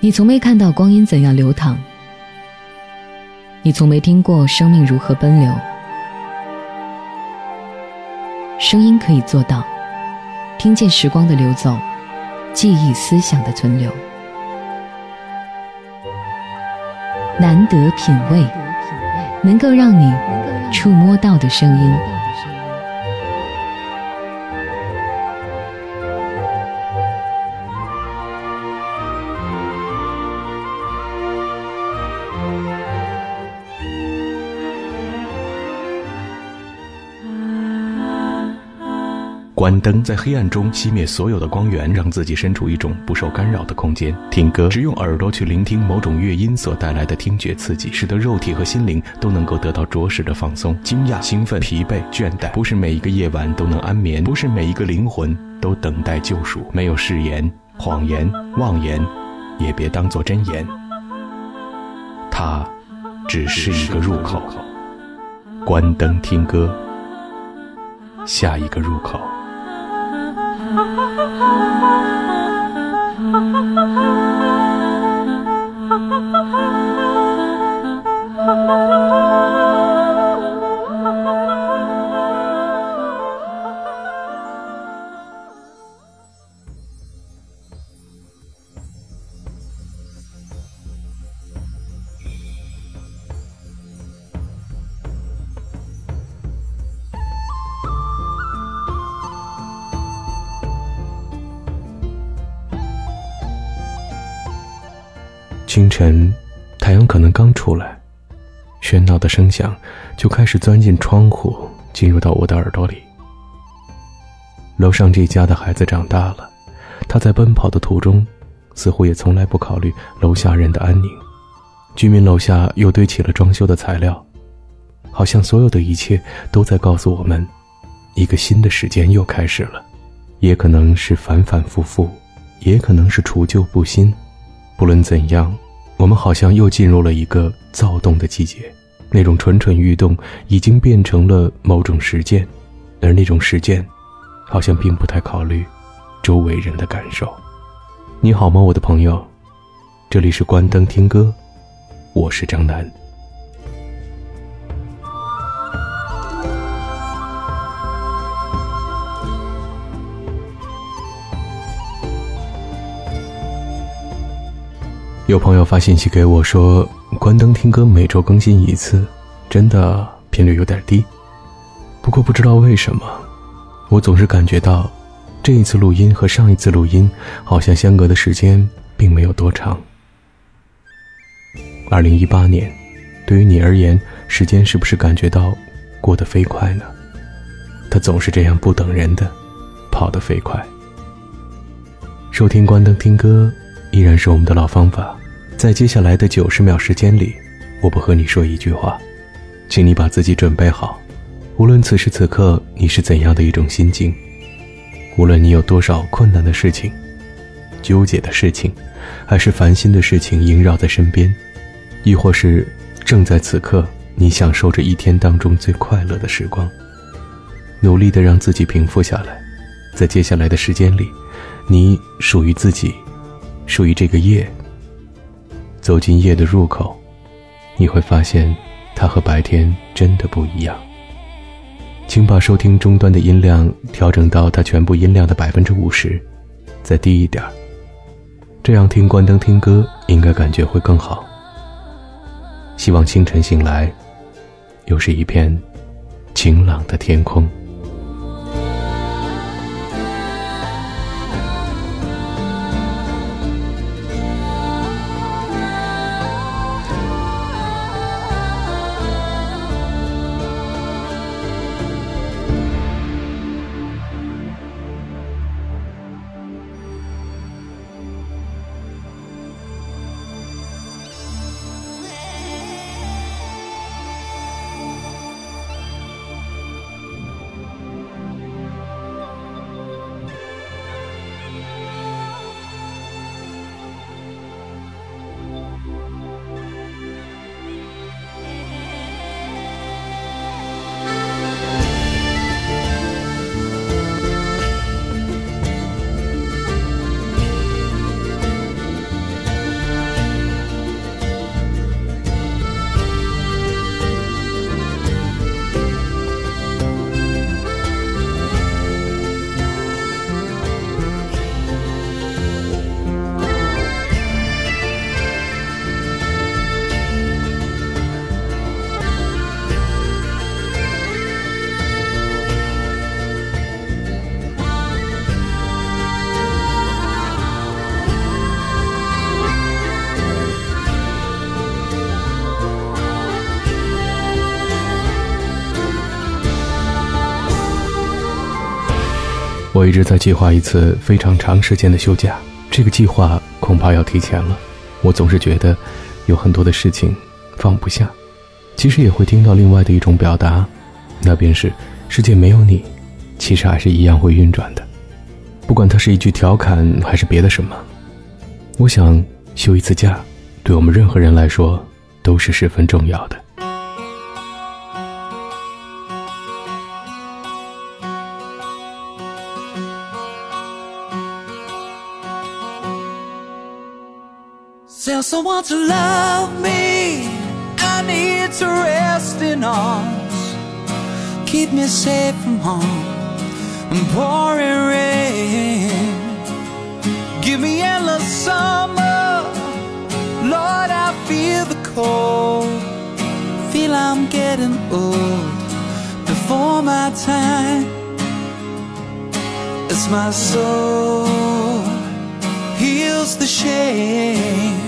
你从没看到光阴怎样流淌，你从没听过生命如何奔流。声音可以做到，听见时光的流走，记忆思想的存留。难得品味，能够让你触摸到的声音。关灯，在黑暗中熄灭所有的光源，让自己身处一种不受干扰的空间。听歌，只用耳朵去聆听某种乐音所带来的听觉刺激，使得肉体和心灵都能够得到着实的放松。惊讶、兴奋、疲惫、倦怠，不是每一个夜晚都能安眠，不是每一个灵魂都等待救赎。没有誓言、谎言、妄言，也别当作真言。它，只是一个入口。关灯听歌，下一个入口。ha ha ha 晨，太阳可能刚出来，喧闹的声响就开始钻进窗户，进入到我的耳朵里。楼上这家的孩子长大了，他在奔跑的途中，似乎也从来不考虑楼下人的安宁。居民楼下又堆起了装修的材料，好像所有的一切都在告诉我们，一个新的时间又开始了。也可能是反反复复，也可能是除旧布新。不论怎样，我们好像又进入了一个躁动的季节，那种蠢蠢欲动已经变成了某种实践，而那种实践，好像并不太考虑周围人的感受。你好吗，我的朋友？这里是关灯听歌，我是张楠。有朋友发信息给我说：“关灯听歌每周更新一次，真的频率有点低。不过不知道为什么，我总是感觉到，这一次录音和上一次录音好像相隔的时间并没有多长。二零一八年，对于你而言，时间是不是感觉到过得飞快呢？它总是这样不等人的，跑得飞快。收听关灯听歌。”依然是我们的老方法，在接下来的九十秒时间里，我不和你说一句话，请你把自己准备好。无论此时此刻你是怎样的一种心境，无论你有多少困难的事情、纠结的事情，还是烦心的事情萦绕在身边，亦或是正在此刻你享受着一天当中最快乐的时光，努力的让自己平复下来，在接下来的时间里，你属于自己。属于这个夜，走进夜的入口，你会发现，它和白天真的不一样。请把收听终端的音量调整到它全部音量的百分之五十，再低一点儿这样听关灯听歌应该感觉会更好。希望清晨醒来，又是一片晴朗的天空。我一直在计划一次非常长时间的休假，这个计划恐怕要提前了。我总是觉得有很多的事情放不下，其实也会听到另外的一种表达，那便是世界没有你，其实还是一样会运转的。不管它是一句调侃还是别的什么，我想休一次假，对我们任何人来说都是十分重要的。Someone to love me. I need to rest in arms. Keep me safe from harm and pouring rain. Give me endless summer. Lord, I feel the cold. Feel I'm getting old before my time. It's my soul heals the shame.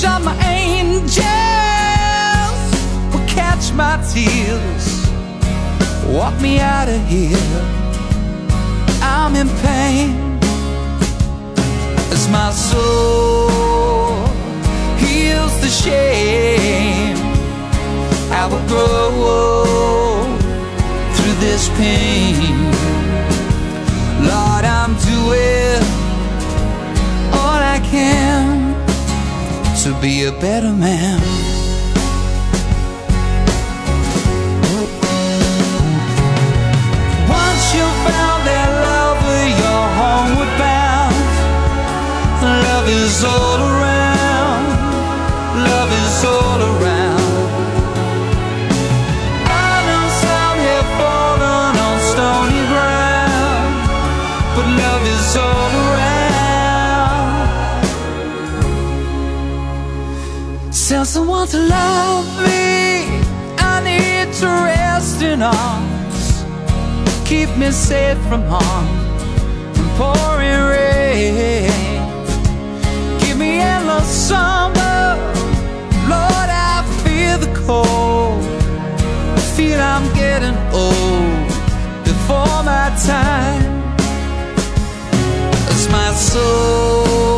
shot my angels will catch my tears, walk me out of here. I'm in pain as my soul heals the shame. I will grow through this pain. Be a better man. Rest in arms. Keep me safe from harm and pouring rain. Give me endless summer. Lord, I feel the cold. I feel I'm getting old before my time. As my soul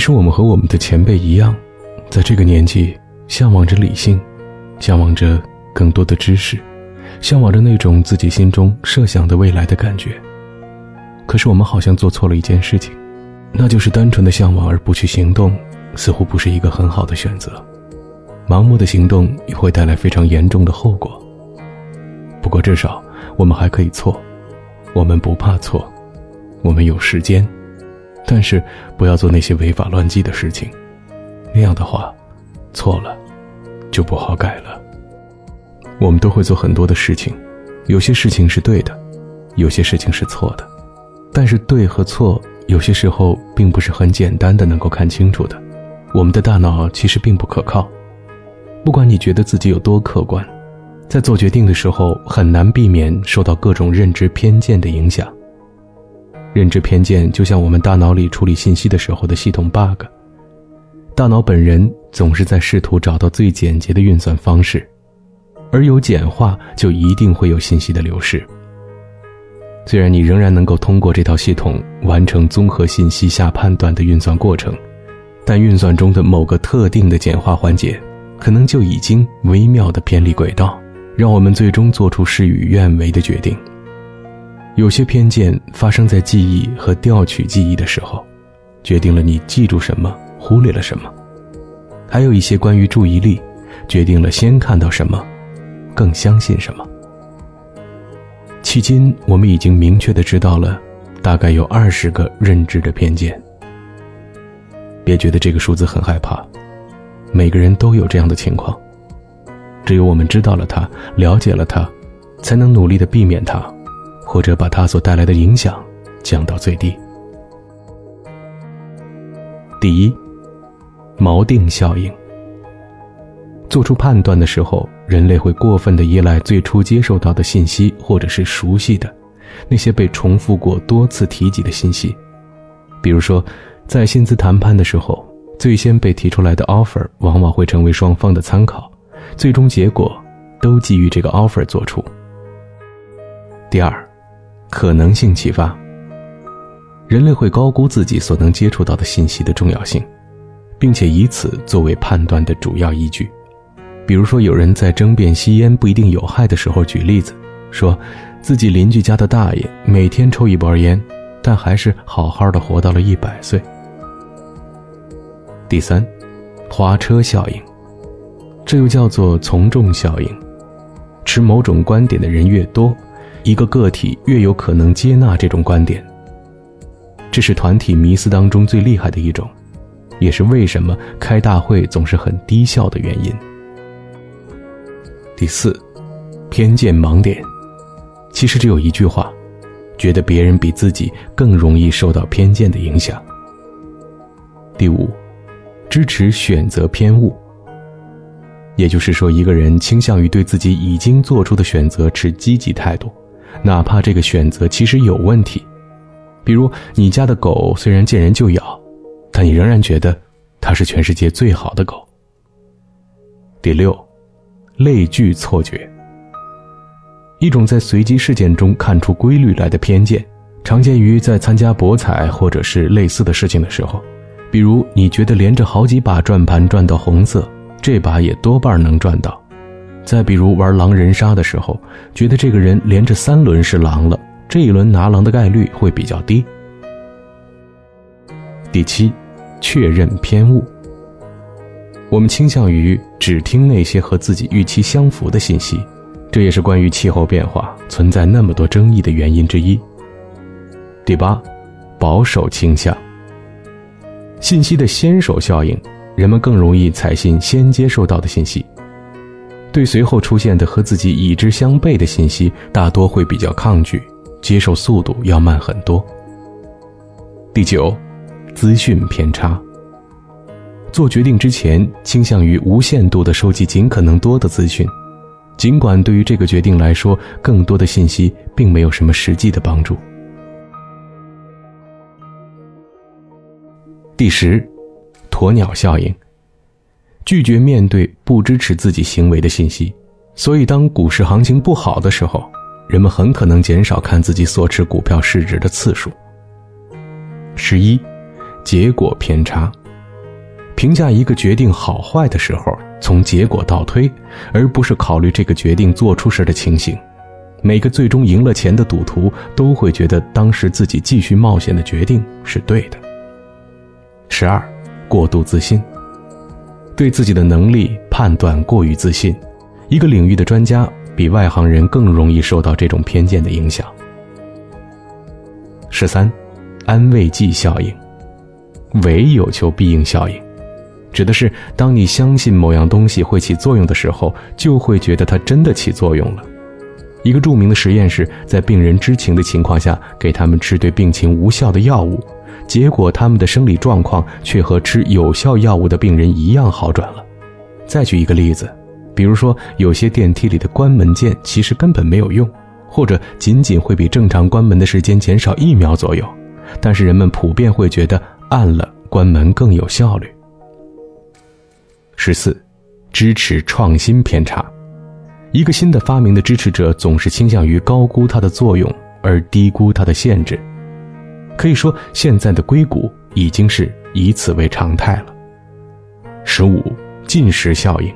实我们和我们的前辈一样，在这个年纪，向往着理性，向往着更多的知识，向往着那种自己心中设想的未来的感觉。可是我们好像做错了一件事情，那就是单纯的向往而不去行动，似乎不是一个很好的选择。盲目的行动也会带来非常严重的后果。不过至少我们还可以错，我们不怕错，我们有时间，但是不要做那些违法乱纪的事情，那样的话，错了就不好改了。我们都会做很多的事情，有些事情是对的，有些事情是错的，但是对和错有些时候并不是很简单的能够看清楚的。我们的大脑其实并不可靠。不管你觉得自己有多客观，在做决定的时候很难避免受到各种认知偏见的影响。认知偏见就像我们大脑里处理信息的时候的系统 bug，大脑本人总是在试图找到最简洁的运算方式，而有简化就一定会有信息的流失。虽然你仍然能够通过这套系统完成综合信息下判断的运算过程，但运算中的某个特定的简化环节，可能就已经微妙的偏离轨道，让我们最终做出事与愿违的决定。有些偏见发生在记忆和调取记忆的时候，决定了你记住什么，忽略了什么；还有一些关于注意力，决定了先看到什么，更相信什么。迄今，我们已经明确的知道了，大概有二十个认知的偏见。别觉得这个数字很害怕，每个人都有这样的情况。只有我们知道了它，了解了它，才能努力的避免它。或者把它所带来的影响降到最低。第一，锚定效应。做出判断的时候，人类会过分的依赖最初接受到的信息，或者是熟悉的那些被重复过多次提及的信息。比如说，在薪资谈判的时候，最先被提出来的 offer 往往会成为双方的参考，最终结果都基于这个 offer 做出。第二。可能性启发。人类会高估自己所能接触到的信息的重要性，并且以此作为判断的主要依据。比如说，有人在争辩吸烟不一定有害的时候举例子，说自己邻居家的大爷每天抽一包烟，但还是好好的活到了一百岁。第三，花车效应，这又叫做从众效应。持某种观点的人越多。一个个体越有可能接纳这种观点，这是团体迷思当中最厉害的一种，也是为什么开大会总是很低效的原因。第四，偏见盲点，其实只有一句话：觉得别人比自己更容易受到偏见的影响。第五，支持选择偏误，也就是说，一个人倾向于对自己已经做出的选择持积极态度。哪怕这个选择其实有问题，比如你家的狗虽然见人就咬，但你仍然觉得它是全世界最好的狗。第六，类聚错觉，一种在随机事件中看出规律来的偏见，常见于在参加博彩或者是类似的事情的时候，比如你觉得连着好几把转盘转到红色，这把也多半能转到。再比如玩狼人杀的时候，觉得这个人连着三轮是狼了，这一轮拿狼的概率会比较低。第七，确认偏误。我们倾向于只听那些和自己预期相符的信息，这也是关于气候变化存在那么多争议的原因之一。第八，保守倾向。信息的先手效应，人们更容易采信先接受到的信息。对随后出现的和自己已知相悖的信息，大多会比较抗拒，接受速度要慢很多。第九，资讯偏差。做决定之前，倾向于无限度的收集尽可能多的资讯，尽管对于这个决定来说，更多的信息并没有什么实际的帮助。第十，鸵鸟效应。拒绝面对不支持自己行为的信息，所以当股市行情不好的时候，人们很可能减少看自己所持股票市值的次数。十一，结果偏差。评价一个决定好坏的时候，从结果倒推，而不是考虑这个决定做出时的情形。每个最终赢了钱的赌徒都会觉得当时自己继续冒险的决定是对的。十二，过度自信。对自己的能力判断过于自信，一个领域的专家比外行人更容易受到这种偏见的影响。十三，安慰剂效应，唯有求必应效应，指的是当你相信某样东西会起作用的时候，就会觉得它真的起作用了。一个著名的实验是在病人知情的情况下给他们吃对病情无效的药物。结果，他们的生理状况却和吃有效药物的病人一样好转了。再举一个例子，比如说，有些电梯里的关门键其实根本没有用，或者仅仅会比正常关门的时间减少一秒左右，但是人们普遍会觉得按了关门更有效率。十四，支持创新偏差，一个新的发明的支持者总是倾向于高估它的作用，而低估它的限制。可以说，现在的硅谷已经是以此为常态了。十五，进食效应。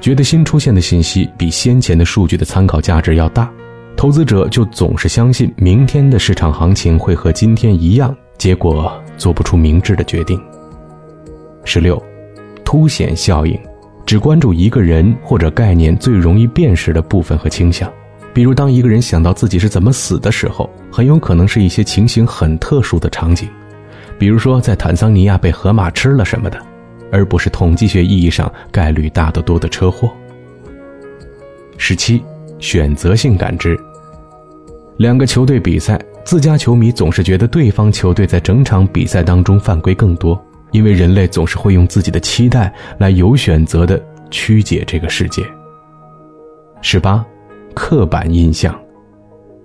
觉得新出现的信息比先前的数据的参考价值要大，投资者就总是相信明天的市场行情会和今天一样，结果做不出明智的决定。十六，凸显效应，只关注一个人或者概念最容易辨识的部分和倾向，比如当一个人想到自己是怎么死的时候，很有可能是一些情形很特殊的场景，比如说在坦桑尼亚被河马吃了什么的。而不是统计学意义上概率大得多的车祸。十七，选择性感知。两个球队比赛，自家球迷总是觉得对方球队在整场比赛当中犯规更多，因为人类总是会用自己的期待来有选择的曲解这个世界。十八，刻板印象。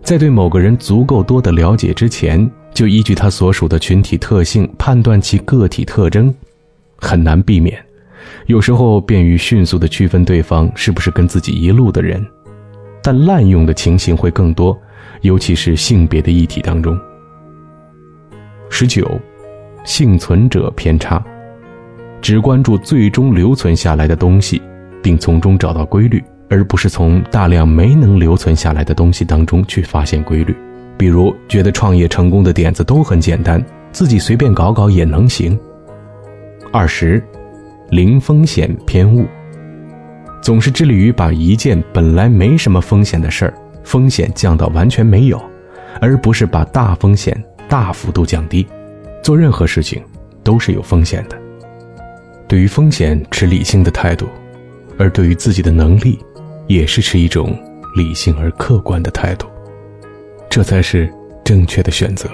在对某个人足够多的了解之前，就依据他所属的群体特性判断其个体特征。很难避免，有时候便于迅速的区分对方是不是跟自己一路的人，但滥用的情形会更多，尤其是性别的议题当中。十九，幸存者偏差，只关注最终留存下来的东西，并从中找到规律，而不是从大量没能留存下来的东西当中去发现规律。比如，觉得创业成功的点子都很简单，自己随便搞搞也能行。二十，零风险偏误，总是致力于把一件本来没什么风险的事儿，风险降到完全没有，而不是把大风险大幅度降低。做任何事情都是有风险的，对于风险持理性的态度，而对于自己的能力，也是持一种理性而客观的态度，这才是正确的选择。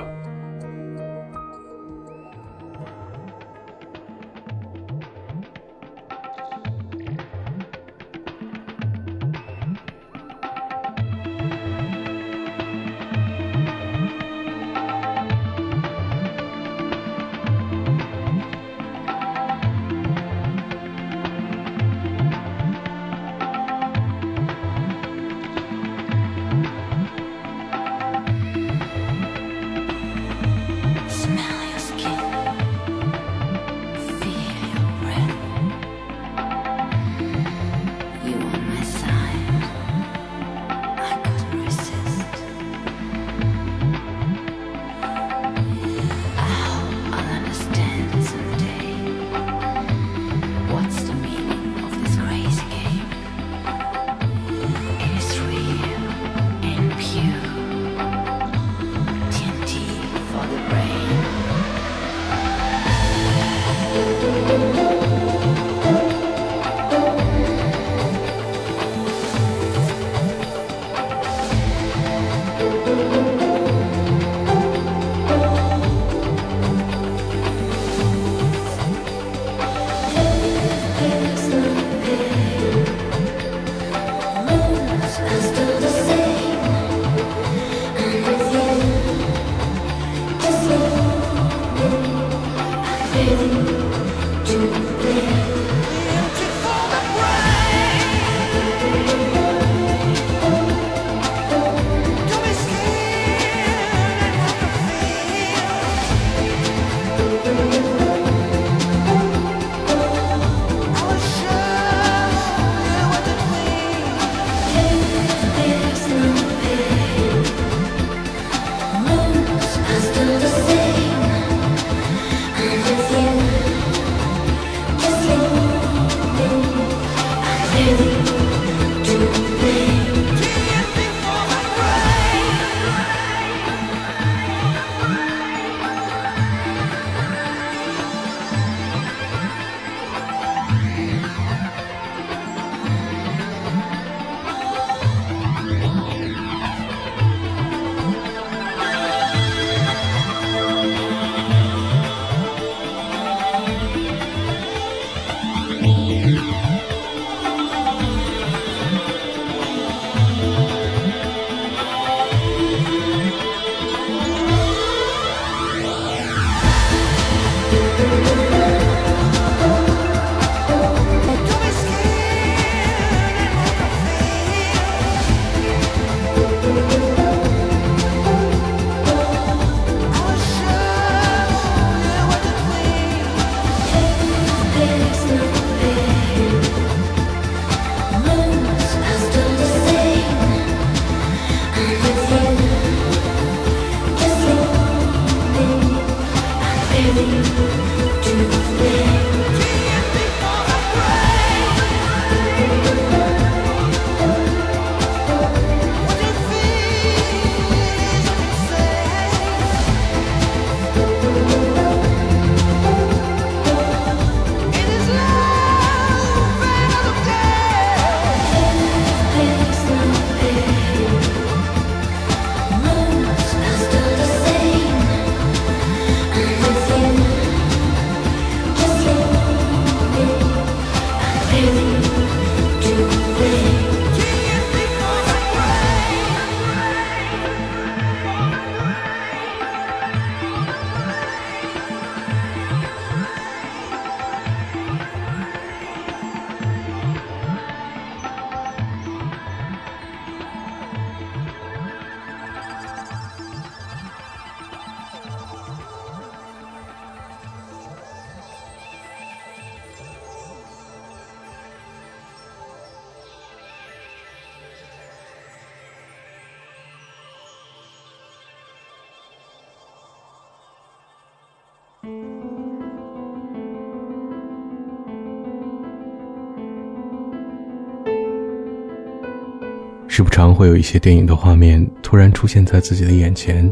时不常会有一些电影的画面突然出现在自己的眼前，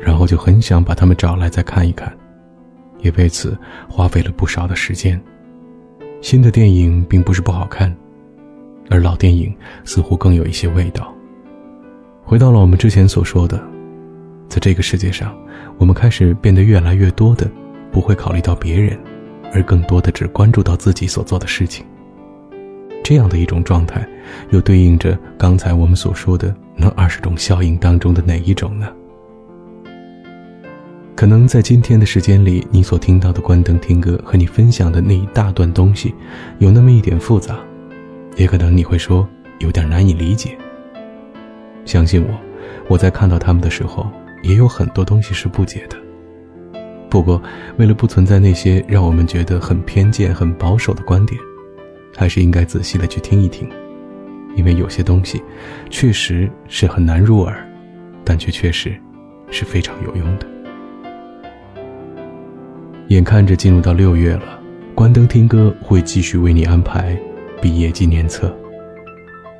然后就很想把它们找来再看一看，也为此花费了不少的时间。新的电影并不是不好看，而老电影似乎更有一些味道。回到了我们之前所说的，在这个世界上，我们开始变得越来越多的不会考虑到别人，而更多的只关注到自己所做的事情。这样的一种状态，又对应着刚才我们所说的那二十种效应当中的哪一种呢？可能在今天的时间里，你所听到的关灯听歌和你分享的那一大段东西，有那么一点复杂，也可能你会说有点难以理解。相信我，我在看到他们的时候，也有很多东西是不解的。不过，为了不存在那些让我们觉得很偏见、很保守的观点。还是应该仔细的去听一听，因为有些东西确实是很难入耳，但却确实是非常有用的。眼看着进入到六月了，关灯听歌会继续为你安排毕业纪念册，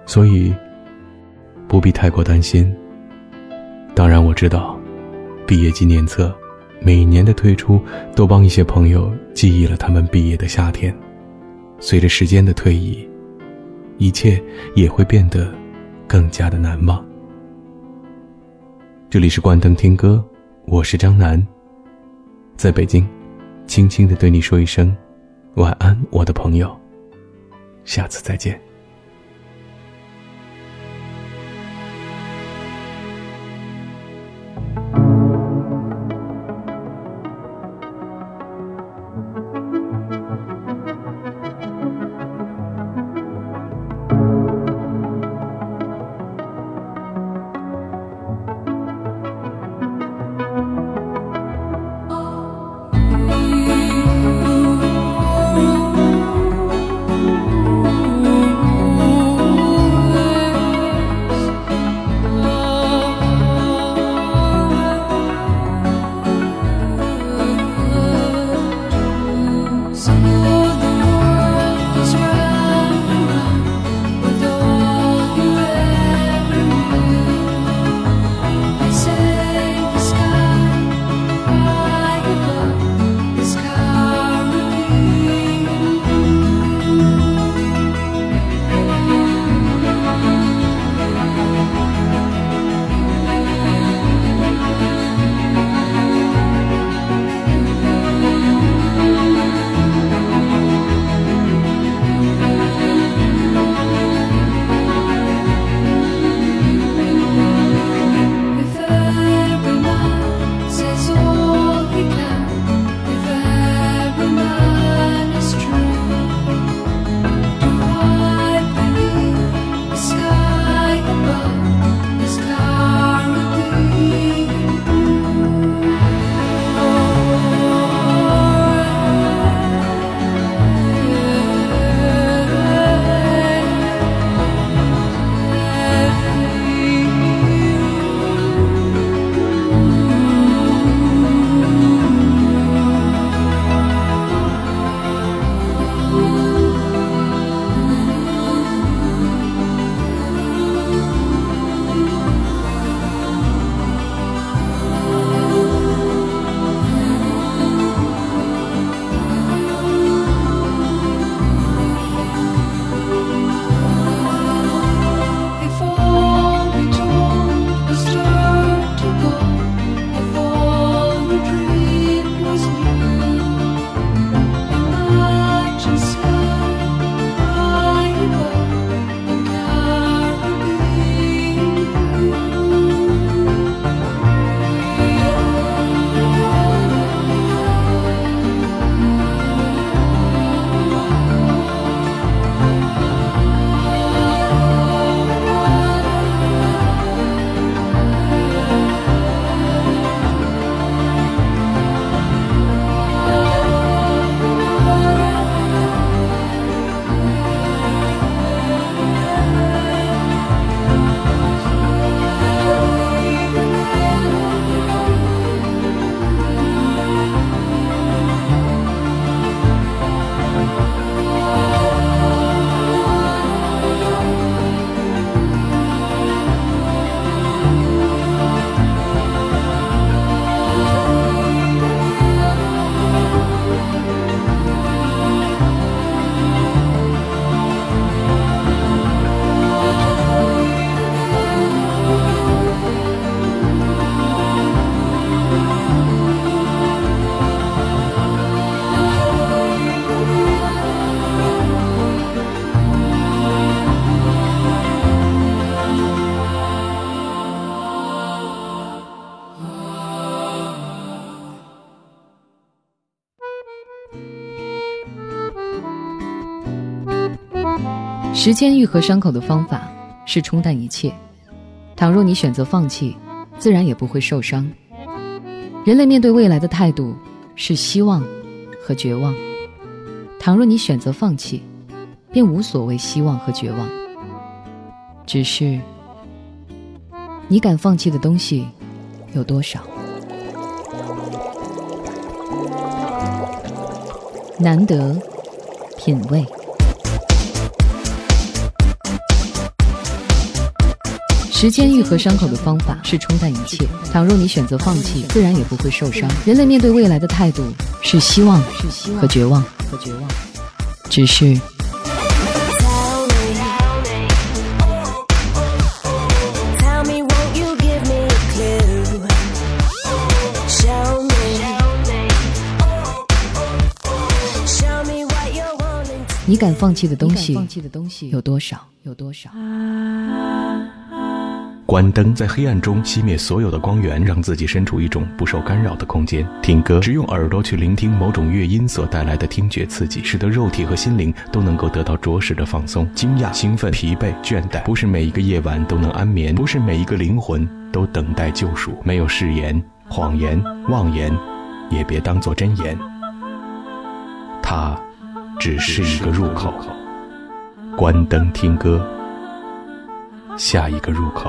所以不必太过担心。当然，我知道毕业纪念册每年的推出都帮一些朋友记忆了他们毕业的夏天。随着时间的推移，一切也会变得更加的难忘。这里是关灯听歌，我是张楠，在北京，轻轻的对你说一声晚安，我的朋友，下次再见。时间愈合伤口的方法是冲淡一切。倘若你选择放弃，自然也不会受伤。人类面对未来的态度是希望和绝望。倘若你选择放弃，便无所谓希望和绝望。只是，你敢放弃的东西有多少？难得品味。时间愈合伤口的方法是冲淡一切。倘若你选择放弃，自然也不会受伤。人类面对未来的态度是希望和绝望。只是。你敢放弃的东西有多少？有多少？关灯，在黑暗中熄灭所有的光源，让自己身处一种不受干扰的空间。听歌，只用耳朵去聆听某种乐音所带来的听觉刺激，使得肉体和心灵都能够得到着实的放松。惊讶、兴奋、疲惫、倦怠，不是每一个夜晚都能安眠，不是每一个灵魂都等待救赎。没有誓言、谎言、妄言，也别当作真言。它，只是一个入口。关灯听歌，下一个入口。